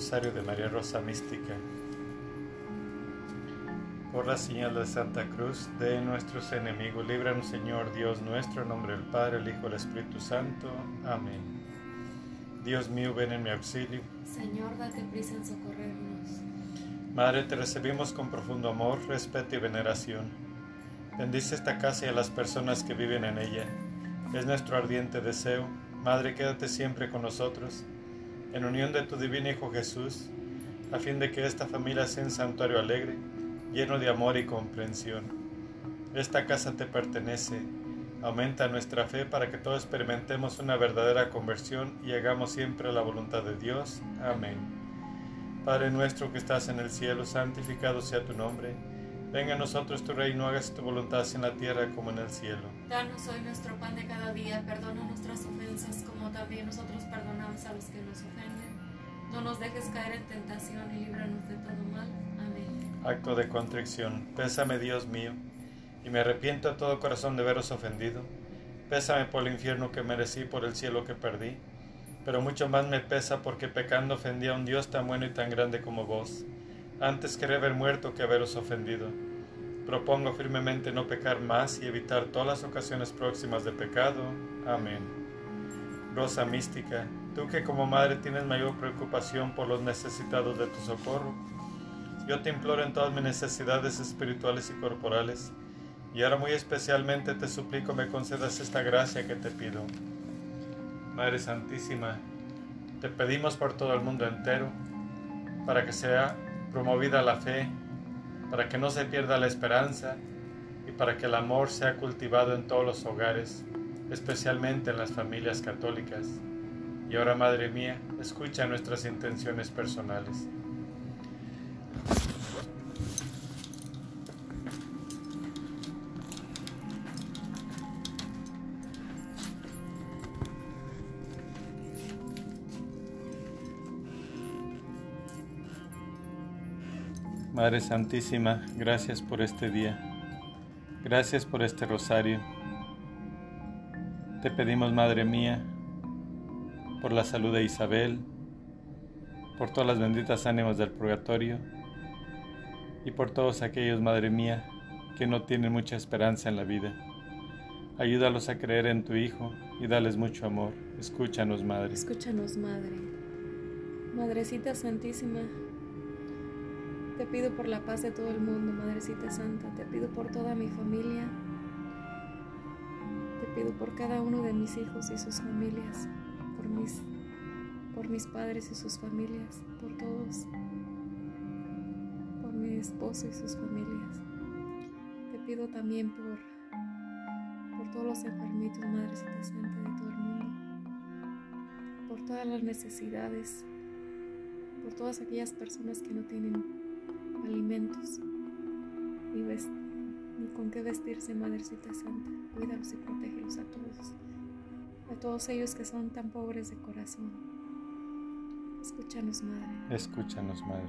Rosario de María Rosa Mística. Por la señal de Santa Cruz de nuestros enemigos, líbranos Señor Dios nuestro, en nombre del Padre, el Hijo y el Espíritu Santo. Amén. Dios mío, ven en mi auxilio. Señor, date prisa en socorrernos. Madre, te recibimos con profundo amor, respeto y veneración. Bendice esta casa y a las personas que viven en ella. Es nuestro ardiente deseo. Madre, quédate siempre con nosotros en unión de tu divino Hijo Jesús, a fin de que esta familia sea un santuario alegre, lleno de amor y comprensión. Esta casa te pertenece. Aumenta nuestra fe para que todos experimentemos una verdadera conversión y hagamos siempre la voluntad de Dios. Amén. Padre nuestro que estás en el cielo, santificado sea tu nombre. Venga a nosotros tu reino, hagas tu voluntad en la tierra como en el cielo. Danos hoy nuestro pan de cada día, perdona nuestras ofensas como también nosotros perdonamos a los que nos ofenden. No nos dejes caer en tentación y líbranos de todo mal. Amén. Acto de contrición. Pésame, Dios mío, y me arrepiento a todo corazón de veros ofendido. Pésame por el infierno que merecí, por el cielo que perdí. Pero mucho más me pesa porque pecando ofendí a un Dios tan bueno y tan grande como vos antes quería haber muerto que haberos ofendido. Propongo firmemente no pecar más y evitar todas las ocasiones próximas de pecado. Amén. Rosa mística, tú que como madre tienes mayor preocupación por los necesitados de tu socorro, yo te imploro en todas mis necesidades espirituales y corporales, y ahora muy especialmente te suplico me concedas esta gracia que te pido. Madre Santísima, te pedimos por todo el mundo entero, para que sea promovida la fe, para que no se pierda la esperanza y para que el amor sea cultivado en todos los hogares, especialmente en las familias católicas. Y ahora, Madre mía, escucha nuestras intenciones personales. Madre Santísima, gracias por este día. Gracias por este rosario. Te pedimos, Madre mía, por la salud de Isabel, por todas las benditas ánimas del purgatorio y por todos aquellos, Madre mía, que no tienen mucha esperanza en la vida. Ayúdalos a creer en tu Hijo y dales mucho amor. Escúchanos, Madre. Escúchanos, Madre. Madrecita Santísima, te pido por la paz de todo el mundo, Madrecita Santa. Te pido por toda mi familia. Te pido por cada uno de mis hijos y sus familias. Por mis, por mis padres y sus familias. Por todos. Por mi esposo y sus familias. Te pido también por, por todos los enfermitos, Madrecita Santa, de todo el mundo. Por todas las necesidades. Por todas aquellas personas que no tienen alimentos, ni, con qué vestirse, Madrecita Santa. Cuídalos y protégelos a todos, a todos ellos que son tan pobres de corazón. Escúchanos, Madre. Escúchanos, Madre.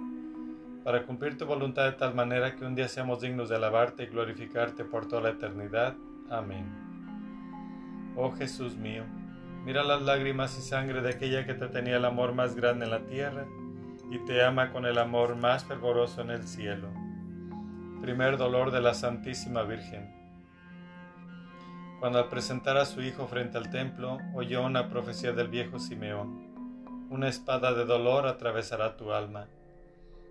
para cumplir tu voluntad de tal manera que un día seamos dignos de alabarte y glorificarte por toda la eternidad. Amén. Oh Jesús mío, mira las lágrimas y sangre de aquella que te tenía el amor más grande en la tierra y te ama con el amor más fervoroso en el cielo. Primer dolor de la Santísima Virgen. Cuando al presentar a su hijo frente al templo, oyó una profecía del viejo Simeón. Una espada de dolor atravesará tu alma.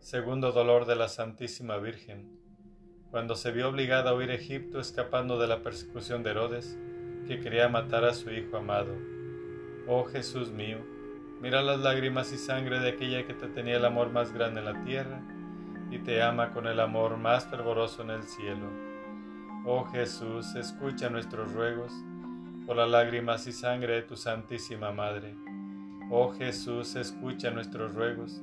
Segundo dolor de la Santísima Virgen. Cuando se vio obligada a huir a Egipto escapando de la persecución de Herodes, que quería matar a su Hijo amado. Oh Jesús mío, Mira las lágrimas y sangre de aquella que te tenía el amor más grande en la tierra y te ama con el amor más fervoroso en el cielo. Oh Jesús, escucha nuestros ruegos por las lágrimas y sangre de tu Santísima Madre. Oh Jesús, escucha nuestros ruegos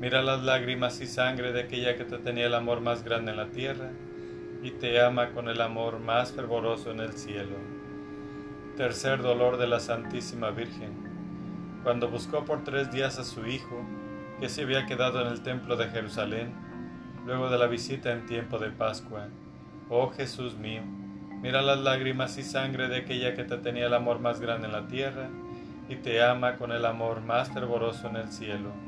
mira las lágrimas y sangre de aquella que te tenía el amor más grande en la tierra y te ama con el amor más fervoroso en el cielo. Tercer dolor de la Santísima Virgen cuando buscó por tres días a su hijo, que se había quedado en el templo de Jerusalén, luego de la visita en tiempo de Pascua. Oh Jesús mío, mira las lágrimas y sangre de aquella que te tenía el amor más grande en la tierra y te ama con el amor más fervoroso en el cielo.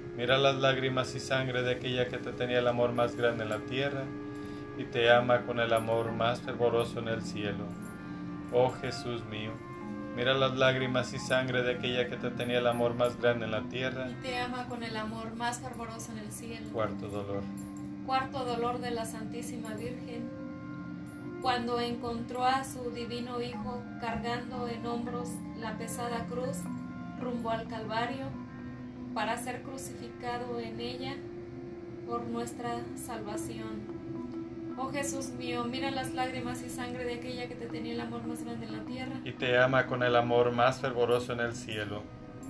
mira las lágrimas y sangre de aquella que te tenía el amor más grande en la tierra y te ama con el amor más fervoroso en el cielo. Oh Jesús mío, Mira las lágrimas y sangre de aquella que te tenía el amor más grande en la tierra. Y te ama con el amor más fervoroso en el cielo. Cuarto dolor. Cuarto dolor de la Santísima Virgen. cuando encontró a su divino Hijo cargando en hombros la pesada cruz rumbo al Calvario para ser crucificado en ella por nuestra salvación. Oh Jesús mío, mira las lágrimas y sangre de aquella que te tenía el amor más grande en la tierra. Y te ama con el amor más fervoroso en el cielo.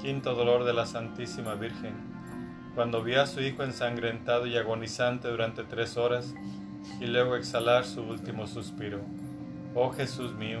Quinto dolor de la Santísima Virgen. Cuando vio a su hijo ensangrentado y agonizante durante tres horas y luego exhalar su último suspiro. Oh Jesús mío,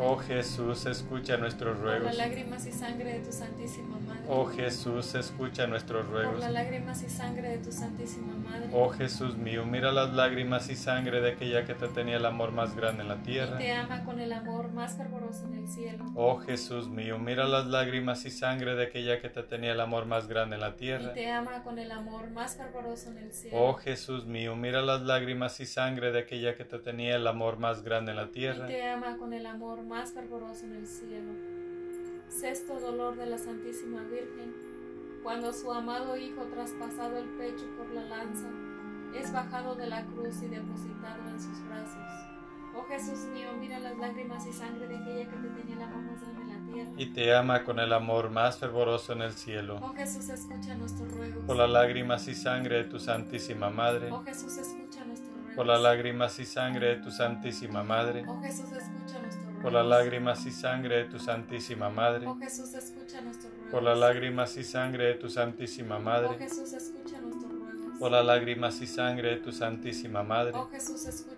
Oh Jesús, escucha nuestros Por ruegos. las lágrimas y sangre de tu Santísima Madre. Oh Jesús, escucha nuestros Por ruegos. las lágrimas y sangre de tu Santísima Madre. Oh Jesús mío, mira las lágrimas y sangre de aquella que te tenía el amor más grande en la y tierra. te ama con el amor más fervoroso en el cielo. Oh Jesús mío, mira las lágrimas y sangre de aquella que te tenía el amor más grande en la Y tierra. te ama con el amor más fervoroso en el cielo. Oh Jesús mío, mira las lágrimas y sangre de aquella que te tenía el amor más grande en la y tierra. te ama con el amor más fervoroso en el cielo. Sexto dolor de la Santísima Virgen, cuando su amado Hijo traspasado el pecho por la lanza, es bajado de la cruz y depositado en sus brazos. Oh Jesús mío, mira las lágrimas y sangre de aquella que te tenía amor más grande en la tierra. Y te ama con el amor más fervoroso en el cielo. Oh Jesús, escucha nuestros ruegos. Por las lágrimas y sangre de tu Santísima Madre. Oh Jesús, escucha nuestros ruegos. Por las lágrimas y sangre de tu Santísima Madre. Oh Jesús, escucha nuestros ruegos. Por las lágrimas y sangre de tu Santísima Madre. Oh Jesús, escucha nuestros ruegos. Por las lágrimas y sangre de tu Santísima Oh Madre. Jesús, escucha nuestros ruegos. Por las lágrimas y sangre de tu Santísima Madre. Oh Jesús, escucha.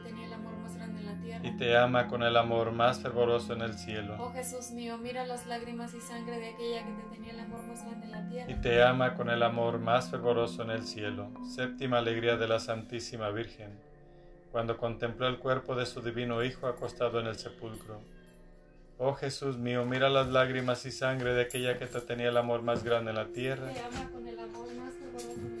tierra. Y te ama con el amor más fervoroso en el cielo. Oh Jesús mío, mira las lágrimas y sangre de aquella que te tenía el amor más grande en la tierra. y te ama con el amor más fervoroso en el cielo. Séptima alegría de la Santísima Virgen, cuando contempló el cuerpo de su divino Hijo acostado en el sepulcro. Oh Jesús mío, mira las lágrimas y sangre de aquella que te tenía el amor más grande en la tierra. Te ama con el amor más fervoroso.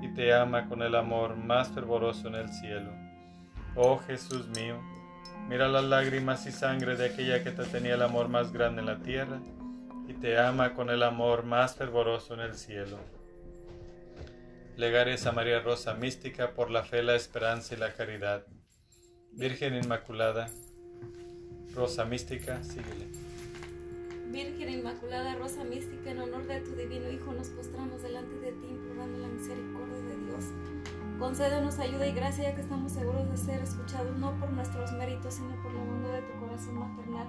y te ama con el amor más fervoroso en el cielo. Oh Jesús mío, mira las lágrimas y sangre de aquella que te tenía el amor más grande en la tierra y te ama con el amor más fervoroso en el cielo. Legares a María Rosa Mística por la fe, la esperanza y la caridad. Virgen Inmaculada, Rosa Mística, síguele. Virgen Inmaculada, Rosa Mística, en honor de tu divino Hijo, nos postramos delante de ti implorando la misericordia Dios. Concédenos ayuda y gracia, ya que estamos seguros de ser escuchados no por nuestros méritos, sino por la bondad de tu corazón maternal.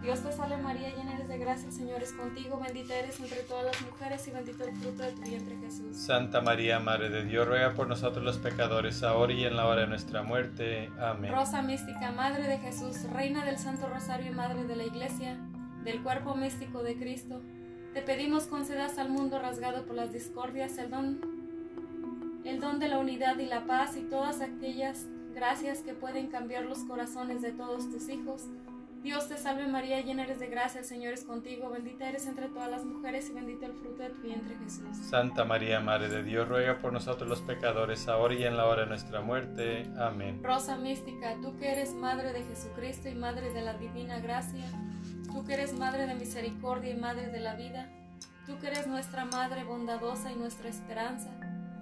Dios te salve María, llena eres de gracia, el Señor es contigo, bendita eres entre todas las mujeres y bendito el fruto de tu vientre Jesús. Santa María, Madre de Dios, ruega por nosotros los pecadores, ahora y en la hora de nuestra muerte. Amén. Rosa mística, Madre de Jesús, Reina del Santo Rosario y Madre de la Iglesia, del cuerpo místico de Cristo, te pedimos concedas al mundo rasgado por las discordias el don, el don de la unidad y la paz y todas aquellas gracias que pueden cambiar los corazones de todos tus hijos Dios te salve María, llena eres de gracia, el Señor es contigo, bendita eres entre todas las mujeres y bendito el fruto de tu vientre Jesús. Santa María, Madre de Dios, ruega por nosotros los pecadores, ahora y en la hora de nuestra muerte. Amén. Rosa mística, tú que eres Madre de Jesucristo y Madre de la Divina Gracia, tú que eres Madre de Misericordia y Madre de la vida, tú que eres nuestra Madre bondadosa y nuestra esperanza,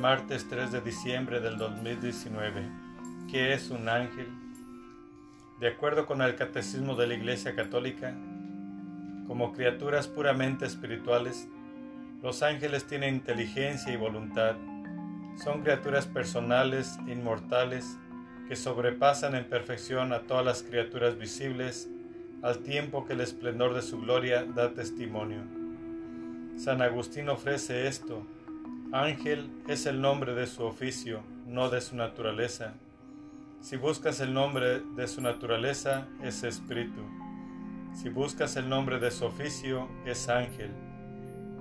Martes 3 de diciembre del 2019 ¿Qué es un ángel? De acuerdo con el Catecismo de la Iglesia Católica, como criaturas puramente espirituales, los ángeles tienen inteligencia y voluntad. Son criaturas personales, inmortales, que sobrepasan en perfección a todas las criaturas visibles, al tiempo que el esplendor de su gloria da testimonio. San Agustín ofrece esto. Ángel es el nombre de su oficio, no de su naturaleza. Si buscas el nombre de su naturaleza, es espíritu. Si buscas el nombre de su oficio, es ángel.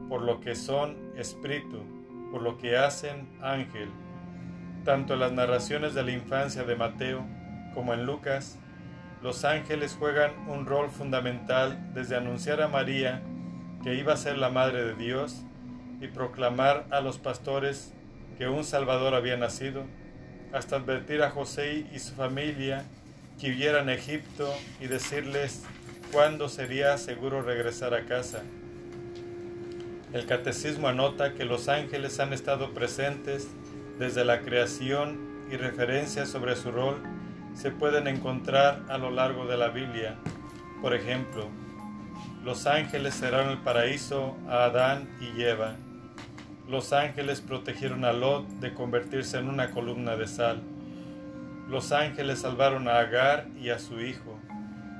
Por lo que son espíritu, por lo que hacen ángel. Tanto en las narraciones de la infancia de Mateo como en Lucas, los ángeles juegan un rol fundamental desde anunciar a María que iba a ser la Madre de Dios y proclamar a los pastores que un Salvador había nacido hasta advertir a José y su familia que huyeran Egipto y decirles cuándo sería seguro regresar a casa. El catecismo anota que los ángeles han estado presentes desde la creación y referencias sobre su rol se pueden encontrar a lo largo de la Biblia. Por ejemplo, los ángeles cerraron el paraíso a Adán y Eva los ángeles protegieron a Lot de convertirse en una columna de sal. Los ángeles salvaron a Agar y a su hijo.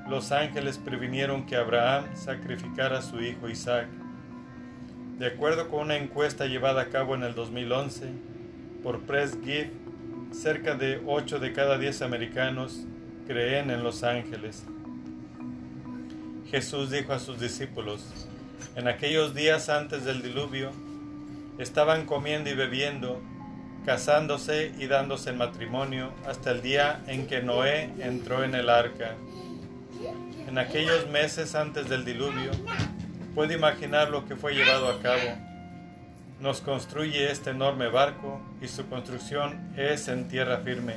Los ángeles previnieron que Abraham sacrificara a su hijo Isaac. De acuerdo con una encuesta llevada a cabo en el 2011 por Press Gift, cerca de 8 de cada 10 americanos creen en los ángeles. Jesús dijo a sus discípulos, en aquellos días antes del diluvio, estaban comiendo y bebiendo, casándose y dándose matrimonio hasta el día en que Noé entró en el arca. En aquellos meses antes del diluvio, puede imaginar lo que fue llevado a cabo. Nos construye este enorme barco y su construcción es en tierra firme.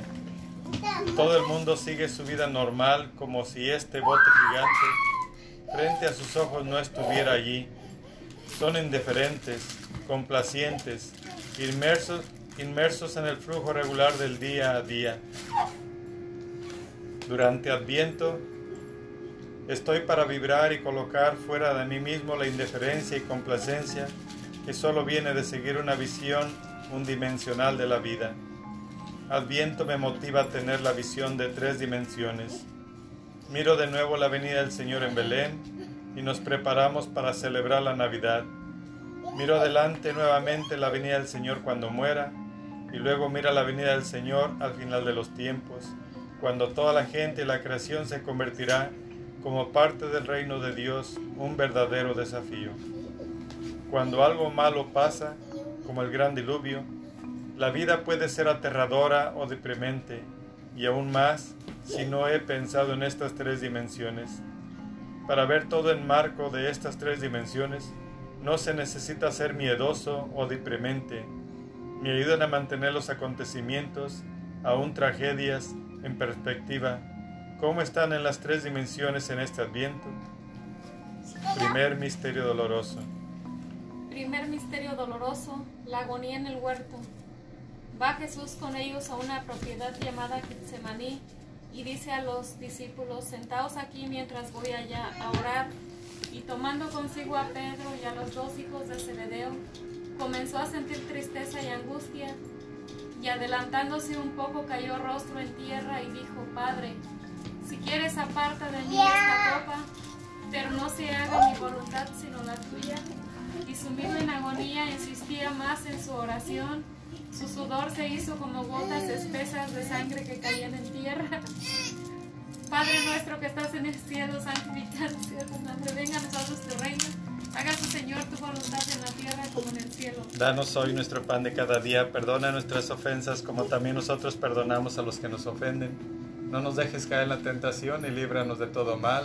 Todo el mundo sigue su vida normal como si este bote gigante frente a sus ojos no estuviera allí. Son indiferentes, complacientes, inmersos, inmersos en el flujo regular del día a día. Durante Adviento, estoy para vibrar y colocar fuera de mí mismo la indiferencia y complacencia que solo viene de seguir una visión unidimensional de la vida. Adviento me motiva a tener la visión de tres dimensiones. Miro de nuevo la venida del Señor en Belén y nos preparamos para celebrar la Navidad. Miro adelante nuevamente la venida del Señor cuando muera y luego mira la venida del Señor al final de los tiempos, cuando toda la gente y la creación se convertirá como parte del reino de Dios, un verdadero desafío. Cuando algo malo pasa, como el gran diluvio, La vida puede ser aterradora o deprimente, y aún más si no he pensado en estas tres dimensiones. Para ver todo en marco de estas tres dimensiones, no se necesita ser miedoso o deprimente. Me ayudan a mantener los acontecimientos, aún tragedias, en perspectiva. ¿Cómo están en las tres dimensiones en este adviento? Primer misterio doloroso. Primer misterio doloroso, la agonía en el huerto. Va Jesús con ellos a una propiedad llamada Getsemaní y dice a los discípulos, sentaos aquí mientras voy allá a orar. Y tomando consigo a Pedro y a los dos hijos de Zebedeo, comenzó a sentir tristeza y angustia, y adelantándose un poco cayó rostro en tierra y dijo, Padre, si quieres aparta de mí esta copa, pero no se haga mi voluntad sino la tuya. Y sumido en agonía insistía más en su oración su sudor se hizo como gotas espesas de sangre que caían en tierra. Padre nuestro que estás en el cielo, santificado sea tu nombre. Venga a nosotros tu reino. Haga tu Señor tu voluntad en la tierra como en el cielo. Danos hoy nuestro pan de cada día. Perdona nuestras ofensas como también nosotros perdonamos a los que nos ofenden no nos dejes caer en la tentación y líbranos de todo mal.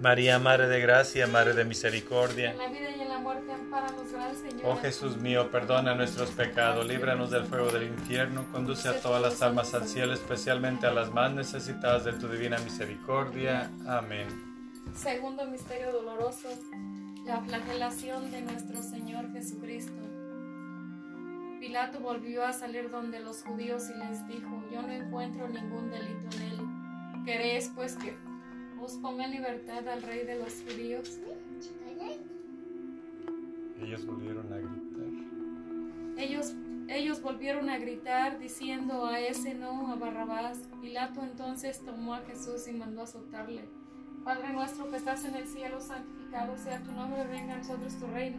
María, Madre de Gracia, Madre de Misericordia. En la vida y en la muerte, amparanos, Gran Señor. Oh Jesús mío, perdona nuestros pecados, líbranos del fuego del infierno, conduce a todas las almas al cielo, especialmente a las más necesitadas de tu divina misericordia. Amén. Segundo misterio doloroso, la flagelación de nuestro Señor Jesucristo. Pilato volvió a salir donde los judíos y les dijo, yo no encuentro ningún delito en él. ¿Queréis pues que ponga en libertad al rey de los judíos? Ellos volvieron a gritar. Ellos, ellos volvieron a gritar diciendo a ese no, a Barrabás. Pilato entonces tomó a Jesús y mandó azotarle. Padre nuestro que estás en el cielo, santificado sea tu nombre, venga a nosotros tu reino.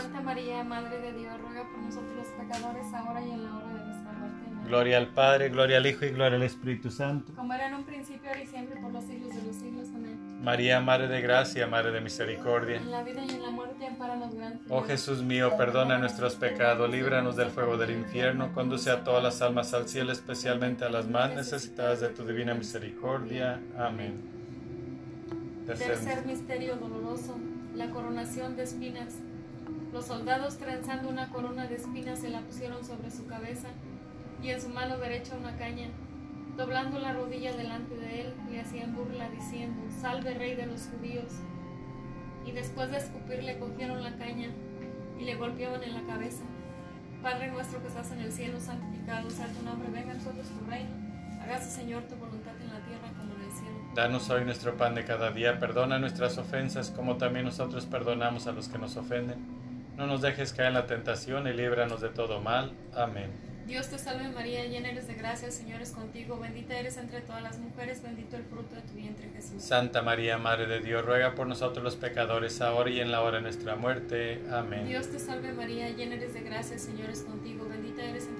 Santa María, Madre de Dios, ruega por nosotros los pecadores, ahora y en la hora de nuestra muerte. Amén. Gloria al Padre, gloria al Hijo y Gloria al Espíritu Santo. Como era en un principio, ahora y siempre, por los siglos de los siglos. Amén. María, Madre de gracia, Madre de misericordia. En la vida y en la muerte, amparanos, gran Señor. Oh Jesús mío, perdona nuestros pecados, líbranos del fuego del infierno, conduce a todas las almas al cielo, especialmente a las más necesitadas de tu divina misericordia. Amén. Tercer Tercer misterio doloroso, la coronación de espinas. Los soldados trenzando una corona de espinas se la pusieron sobre su cabeza y en su mano derecha una caña. Doblando la rodilla delante de él, le hacían burla diciendo, Salve rey de los judíos. Y después de escupirle cogieron la caña y le golpeaban en la cabeza. Padre nuestro que estás en el cielo, santificado sea tu nombre, venga a nosotros tu reino. Hágase Señor tu voluntad en la tierra como en el cielo. Danos hoy nuestro pan de cada día, perdona nuestras ofensas como también nosotros perdonamos a los que nos ofenden. No nos dejes caer en la tentación y líbranos de todo mal. Amén. Dios te salve María, llena eres de gracia, Señor es contigo, bendita eres entre todas las mujeres, bendito el fruto de tu vientre Jesús. Santa María, Madre de Dios, ruega por nosotros los pecadores, ahora y en la hora de nuestra muerte. Amén. Dios te salve María, llena eres de gracia, Señor es contigo, bendita eres entre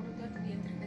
de tu vientre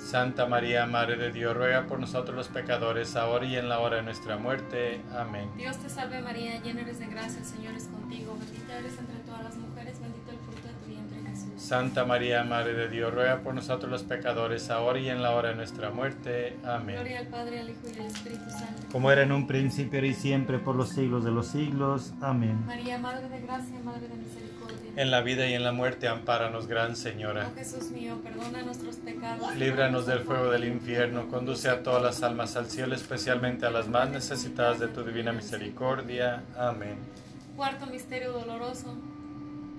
Santa María, Madre de Dios, ruega por nosotros los pecadores, ahora y en la hora de nuestra muerte. Amén. Dios te salve María, llena eres de gracia, el Señor es contigo, bendita eres entre todas las mujeres, bendito el fruto de tu vientre Jesús. Santa María, Madre de Dios, ruega por nosotros los pecadores, ahora y en la hora de nuestra muerte. Amén. Gloria al Padre, al Hijo y al Espíritu Santo. Como era en un principio, y siempre, por los siglos de los siglos. Amén. María, Madre de gracia, Madre de misericordia. En la vida y en la muerte, ampáranos, Gran Oh Señora. Jesús mío, perdona nuestros pecados. Líbranos del fuego del infierno, conduce a todas las almas al cielo, especialmente a las más necesitadas de tu divina misericordia. Amén. Cuarto misterio doloroso.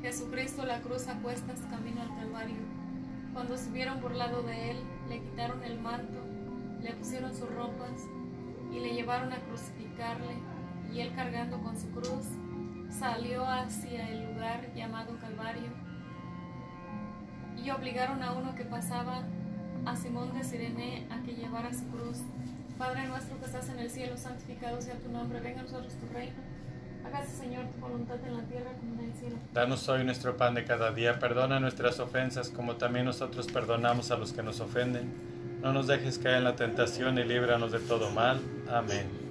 Jesucristo la cruz a cuestas camino al Calvario. Cuando se hubieron burlado de él, le quitaron el manto, le pusieron sus ropas y le llevaron a crucificarle y él cargando con su cruz salió hacia el lugar llamado Calvario y obligaron a uno que pasaba, a Simón de Sirene, a que llevara su cruz. Padre nuestro que estás en el cielo, santificado sea tu nombre, venga a nosotros tu reino. Hágase, Señor, tu voluntad en la tierra como en el cielo. Danos hoy nuestro pan de cada día, perdona nuestras ofensas como también nosotros perdonamos a los que nos ofenden. No nos dejes caer en la tentación y líbranos de todo mal. Amén.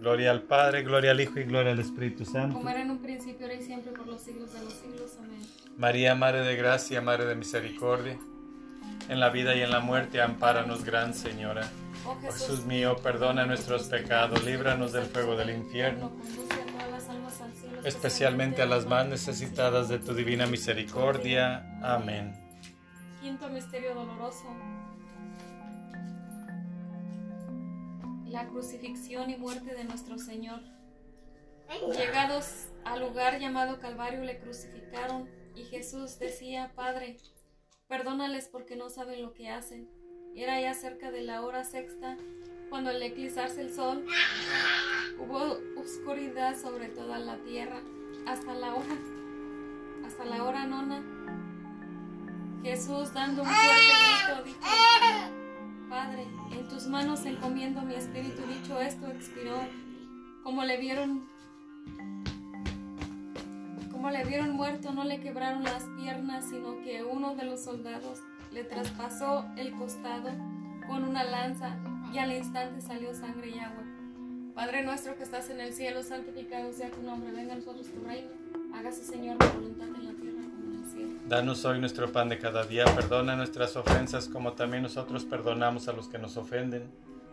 Gloria al Padre, gloria al Hijo y gloria al Espíritu Santo. Como era en un principio, ahora y siempre, por los siglos de los siglos. Amén. María, Madre de gracia, Madre de misericordia, en la vida y en la muerte, ampáranos, Gran Señora. Oh Jesús mío, perdona nuestros pecados, líbranos del fuego del infierno, Conduce a todas las almas al cielo, especialmente a las más necesitadas de tu divina misericordia. Amén. Quinto misterio doloroso. La crucifixión y muerte de nuestro Señor. Llegados al lugar llamado Calvario le crucificaron y Jesús decía, Padre, perdónales porque no saben lo que hacen. Era ya cerca de la hora sexta cuando al eclipsarse el sol hubo oscuridad sobre toda la tierra hasta la hora, hasta la hora nona. Jesús dando un fuerte grito dijo, Padre, en tus manos encomiendo mi espíritu. Dicho esto, expiró. Como le vieron, como le vieron muerto, no le quebraron las piernas, sino que uno de los soldados le traspasó el costado con una lanza y al instante salió sangre y agua. Padre nuestro que estás en el cielo, santificado sea tu nombre. Venga a nosotros tu reino. Hágase, Señor, tu voluntad en la tierra Danos hoy nuestro pan de cada día, perdona nuestras ofensas como también nosotros perdonamos a los que nos ofenden.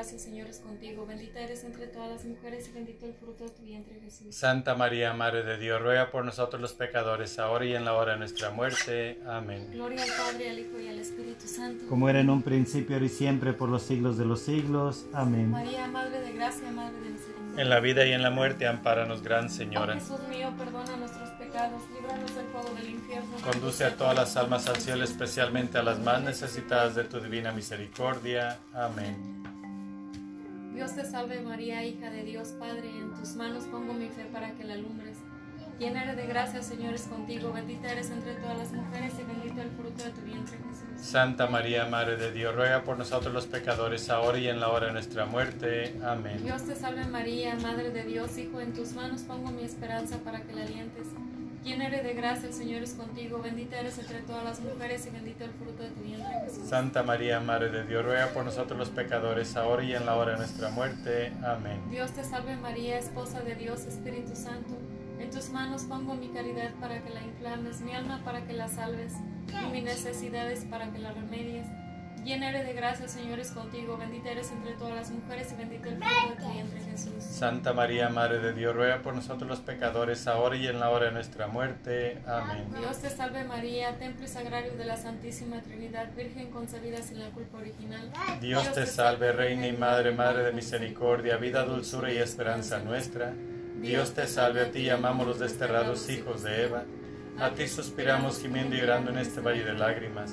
el Señor es contigo, bendita eres entre todas las mujeres y bendito el fruto de tu vientre Jesús. Santa María, Madre de Dios, ruega por nosotros los pecadores, ahora y en la hora de nuestra muerte. Amén. Gloria al Padre, al Hijo y al Espíritu Santo. Como era en un principio, ahora y siempre, por los siglos de los siglos. Amén. María, Madre de gracia, Madre de misericordia. En la vida y en la muerte, ampáranos, Gran Oh Señora. Jesús mío, perdona nuestros pecados, líbranos del fuego del infierno. Conduce a todas las almas al cielo, especialmente a las más necesitadas de tu divina misericordia. Amén. Dios te salve María, hija de Dios Padre, en tus manos pongo mi fe para que la alumbres. Llena eres de gracia, Señor es contigo, bendita eres entre todas las mujeres y bendito el fruto de tu vientre Jesús. Santa María, Madre de Dios, ruega por nosotros los pecadores, ahora y en la hora de nuestra muerte. Amén. Dios te salve María, Madre de Dios, Hijo, en tus manos pongo mi esperanza para que la alientes. Llena eres de gracia, el Señor es contigo, bendita eres entre todas las mujeres y bendito el fruto de tu vientre Jesús. Santa María, Madre de Dios, ruega por nosotros los pecadores, ahora y en la hora de nuestra muerte. Amén. Dios te salve María, esposa de Dios, Espíritu Santo. En tus manos pongo mi caridad para que la inflames, mi alma para que la salves, y mis necesidades para que la remedies. Llena eres de gracia, el Señor es contigo, bendita eres entre todas las mujeres y bendito el fruto de tu vientre Jesús. Santa María, Madre de Dios, ruega por nosotros los pecadores, ahora y en la hora de nuestra muerte. Amén. Dios te salve María, templo y sagrario de la Santísima Trinidad, Virgen concebida sin la culpa original. Dios te salve, Reina y Madre, Madre de misericordia, vida, dulzura y esperanza nuestra. Dios te salve, a ti llamamos los desterrados hijos de Eva. A ti suspiramos gimiendo y llorando en este valle de lágrimas.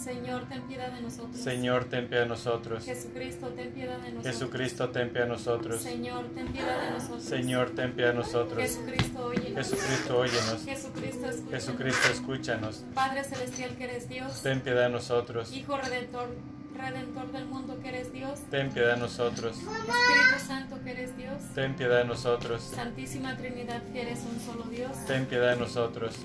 Señor, ten piedad de nosotros. Señor, ten piedad de nosotros. Jesucristo, ten piedad de nosotros. Jesucristo, ten piedad de nosotros. Señor, ten piedad de nosotros. Señor, ten piedad de nosotros. Jesucristo, óyenos. Jesucristo, óyenos. Jesucristo, escúchanos. Jesucristo, escúchanos. Padre celestial que eres Dios. Ten piedad de nosotros. Hijo redentor, redentor del mundo que eres Dios. Ten piedad de nosotros. Espíritu Santo que eres Dios. Ten piedad de nosotros. Santísima Trinidad que eres un solo Dios. Ten piedad de nosotros.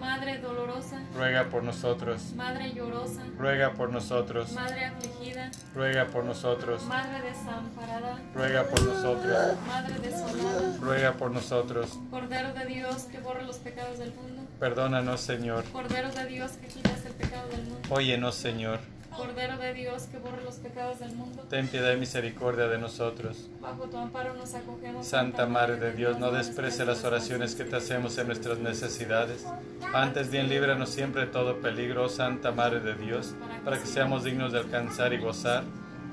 Madre dolorosa, Ruega por nosotros. Madre llorosa, Ruega por nosotros. Madre afligida, Ruega por nosotros. Madre desamparada, Ruega por nosotros. Madre desolada, Ruega por nosotros. Cordero de Dios que borra los pecados del mundo, Perdónanos, Señor. Cordero de Dios que quitas el pecado del mundo, Óyenos, Señor. Cordero de Dios que borra los pecados del mundo, Ten piedad y misericordia de nosotros. bajo tu amparo nos acogemos. Santa Madre de Dios, no desprecie las oraciones que te hacemos en nuestras necesidades. Antes bien, líbranos siempre de todo peligro, Santa Madre de Dios, para que seamos dignos de alcanzar y gozar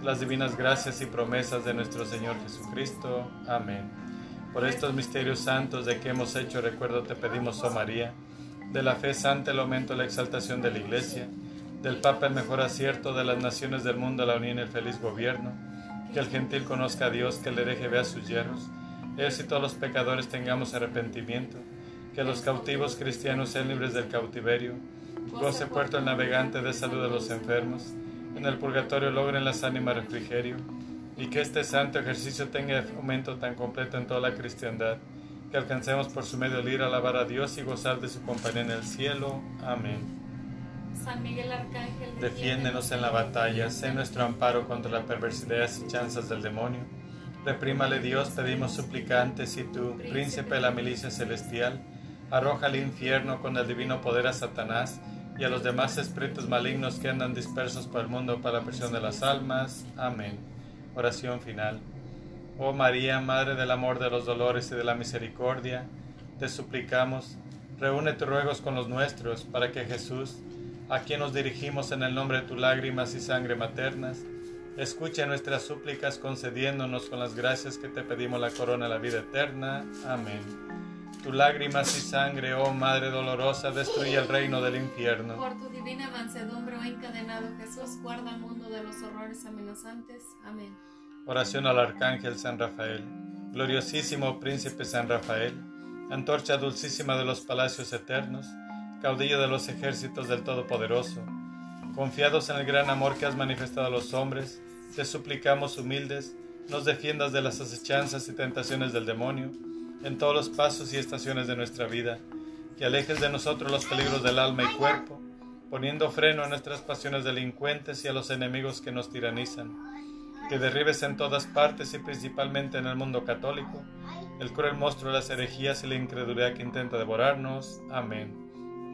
las divinas gracias y promesas de nuestro Señor Jesucristo. Amén. Por estos misterios santos de que hemos hecho recuerdo te pedimos, oh María, de la fe santa el aumento y la exaltación de la Iglesia, del Papa el mejor acierto, de las naciones del mundo la unión y el feliz gobierno, que el gentil conozca a Dios, que el hereje vea sus yerros, ellos y todos los pecadores tengamos arrepentimiento, que los cautivos cristianos sean libres del cautiverio, goce puerto el navegante de salud de los enfermos, en el purgatorio logren las ánimas refrigerio, y que este santo ejercicio tenga aumento tan completo en toda la cristiandad, que alcancemos por su medio el ir a alabar a Dios y gozar de su compañía en el cielo. Amén. San Miguel Arcángel, Defiéndenos en la batalla, sé nuestro amparo contra la perversidad y asechanzas del demonio. Reprímale Dios, pedimos suplicantes, y tú, príncipe de la milicia celestial, arroja al infierno con el divino poder a Satanás y a los demás espíritus malignos que andan dispersos por el mundo para la presión de las almas. Amén. Oración final. Oh María, Madre del amor, de los dolores y de la misericordia, te suplicamos, reúne tus ruegos con los nuestros, para que Jesús, a quien nos dirigimos en el nombre de tus lágrimas y sangre maternas, escuche nuestras súplicas concediéndonos con las gracias que te pedimos la corona de la vida eterna. Amén. Tu lágrimas y sangre, oh Madre dolorosa, destruye el reino del infierno. Por tu divina mansedumbre, oh encadenado Jesús, guarda al mundo de los horrores amenazantes. Amén. Oración al Arcángel San Rafael. Gloriosísimo Príncipe San Rafael, antorcha dulcísima de los palacios eternos, caudillo de los ejércitos del Todopoderoso. Confiados en el gran amor que has manifestado a los hombres, te suplicamos humildes, nos defiendas de las acechanzas y tentaciones del demonio en todos los pasos y estaciones de nuestra vida, que alejes de nosotros los peligros del alma y cuerpo, poniendo freno a nuestras pasiones delincuentes y a los enemigos que nos tiranizan, que derribes en todas partes y principalmente en el mundo católico el cruel monstruo de las herejías y la incredulidad que intenta devorarnos. Amén.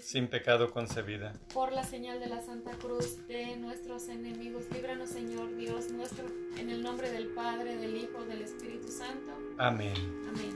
Sin pecado concebida. Por la señal de la Santa Cruz de nuestros enemigos, líbranos, Señor Dios nuestro, en el nombre del Padre, del Hijo, del Espíritu Santo. Amén. Amén.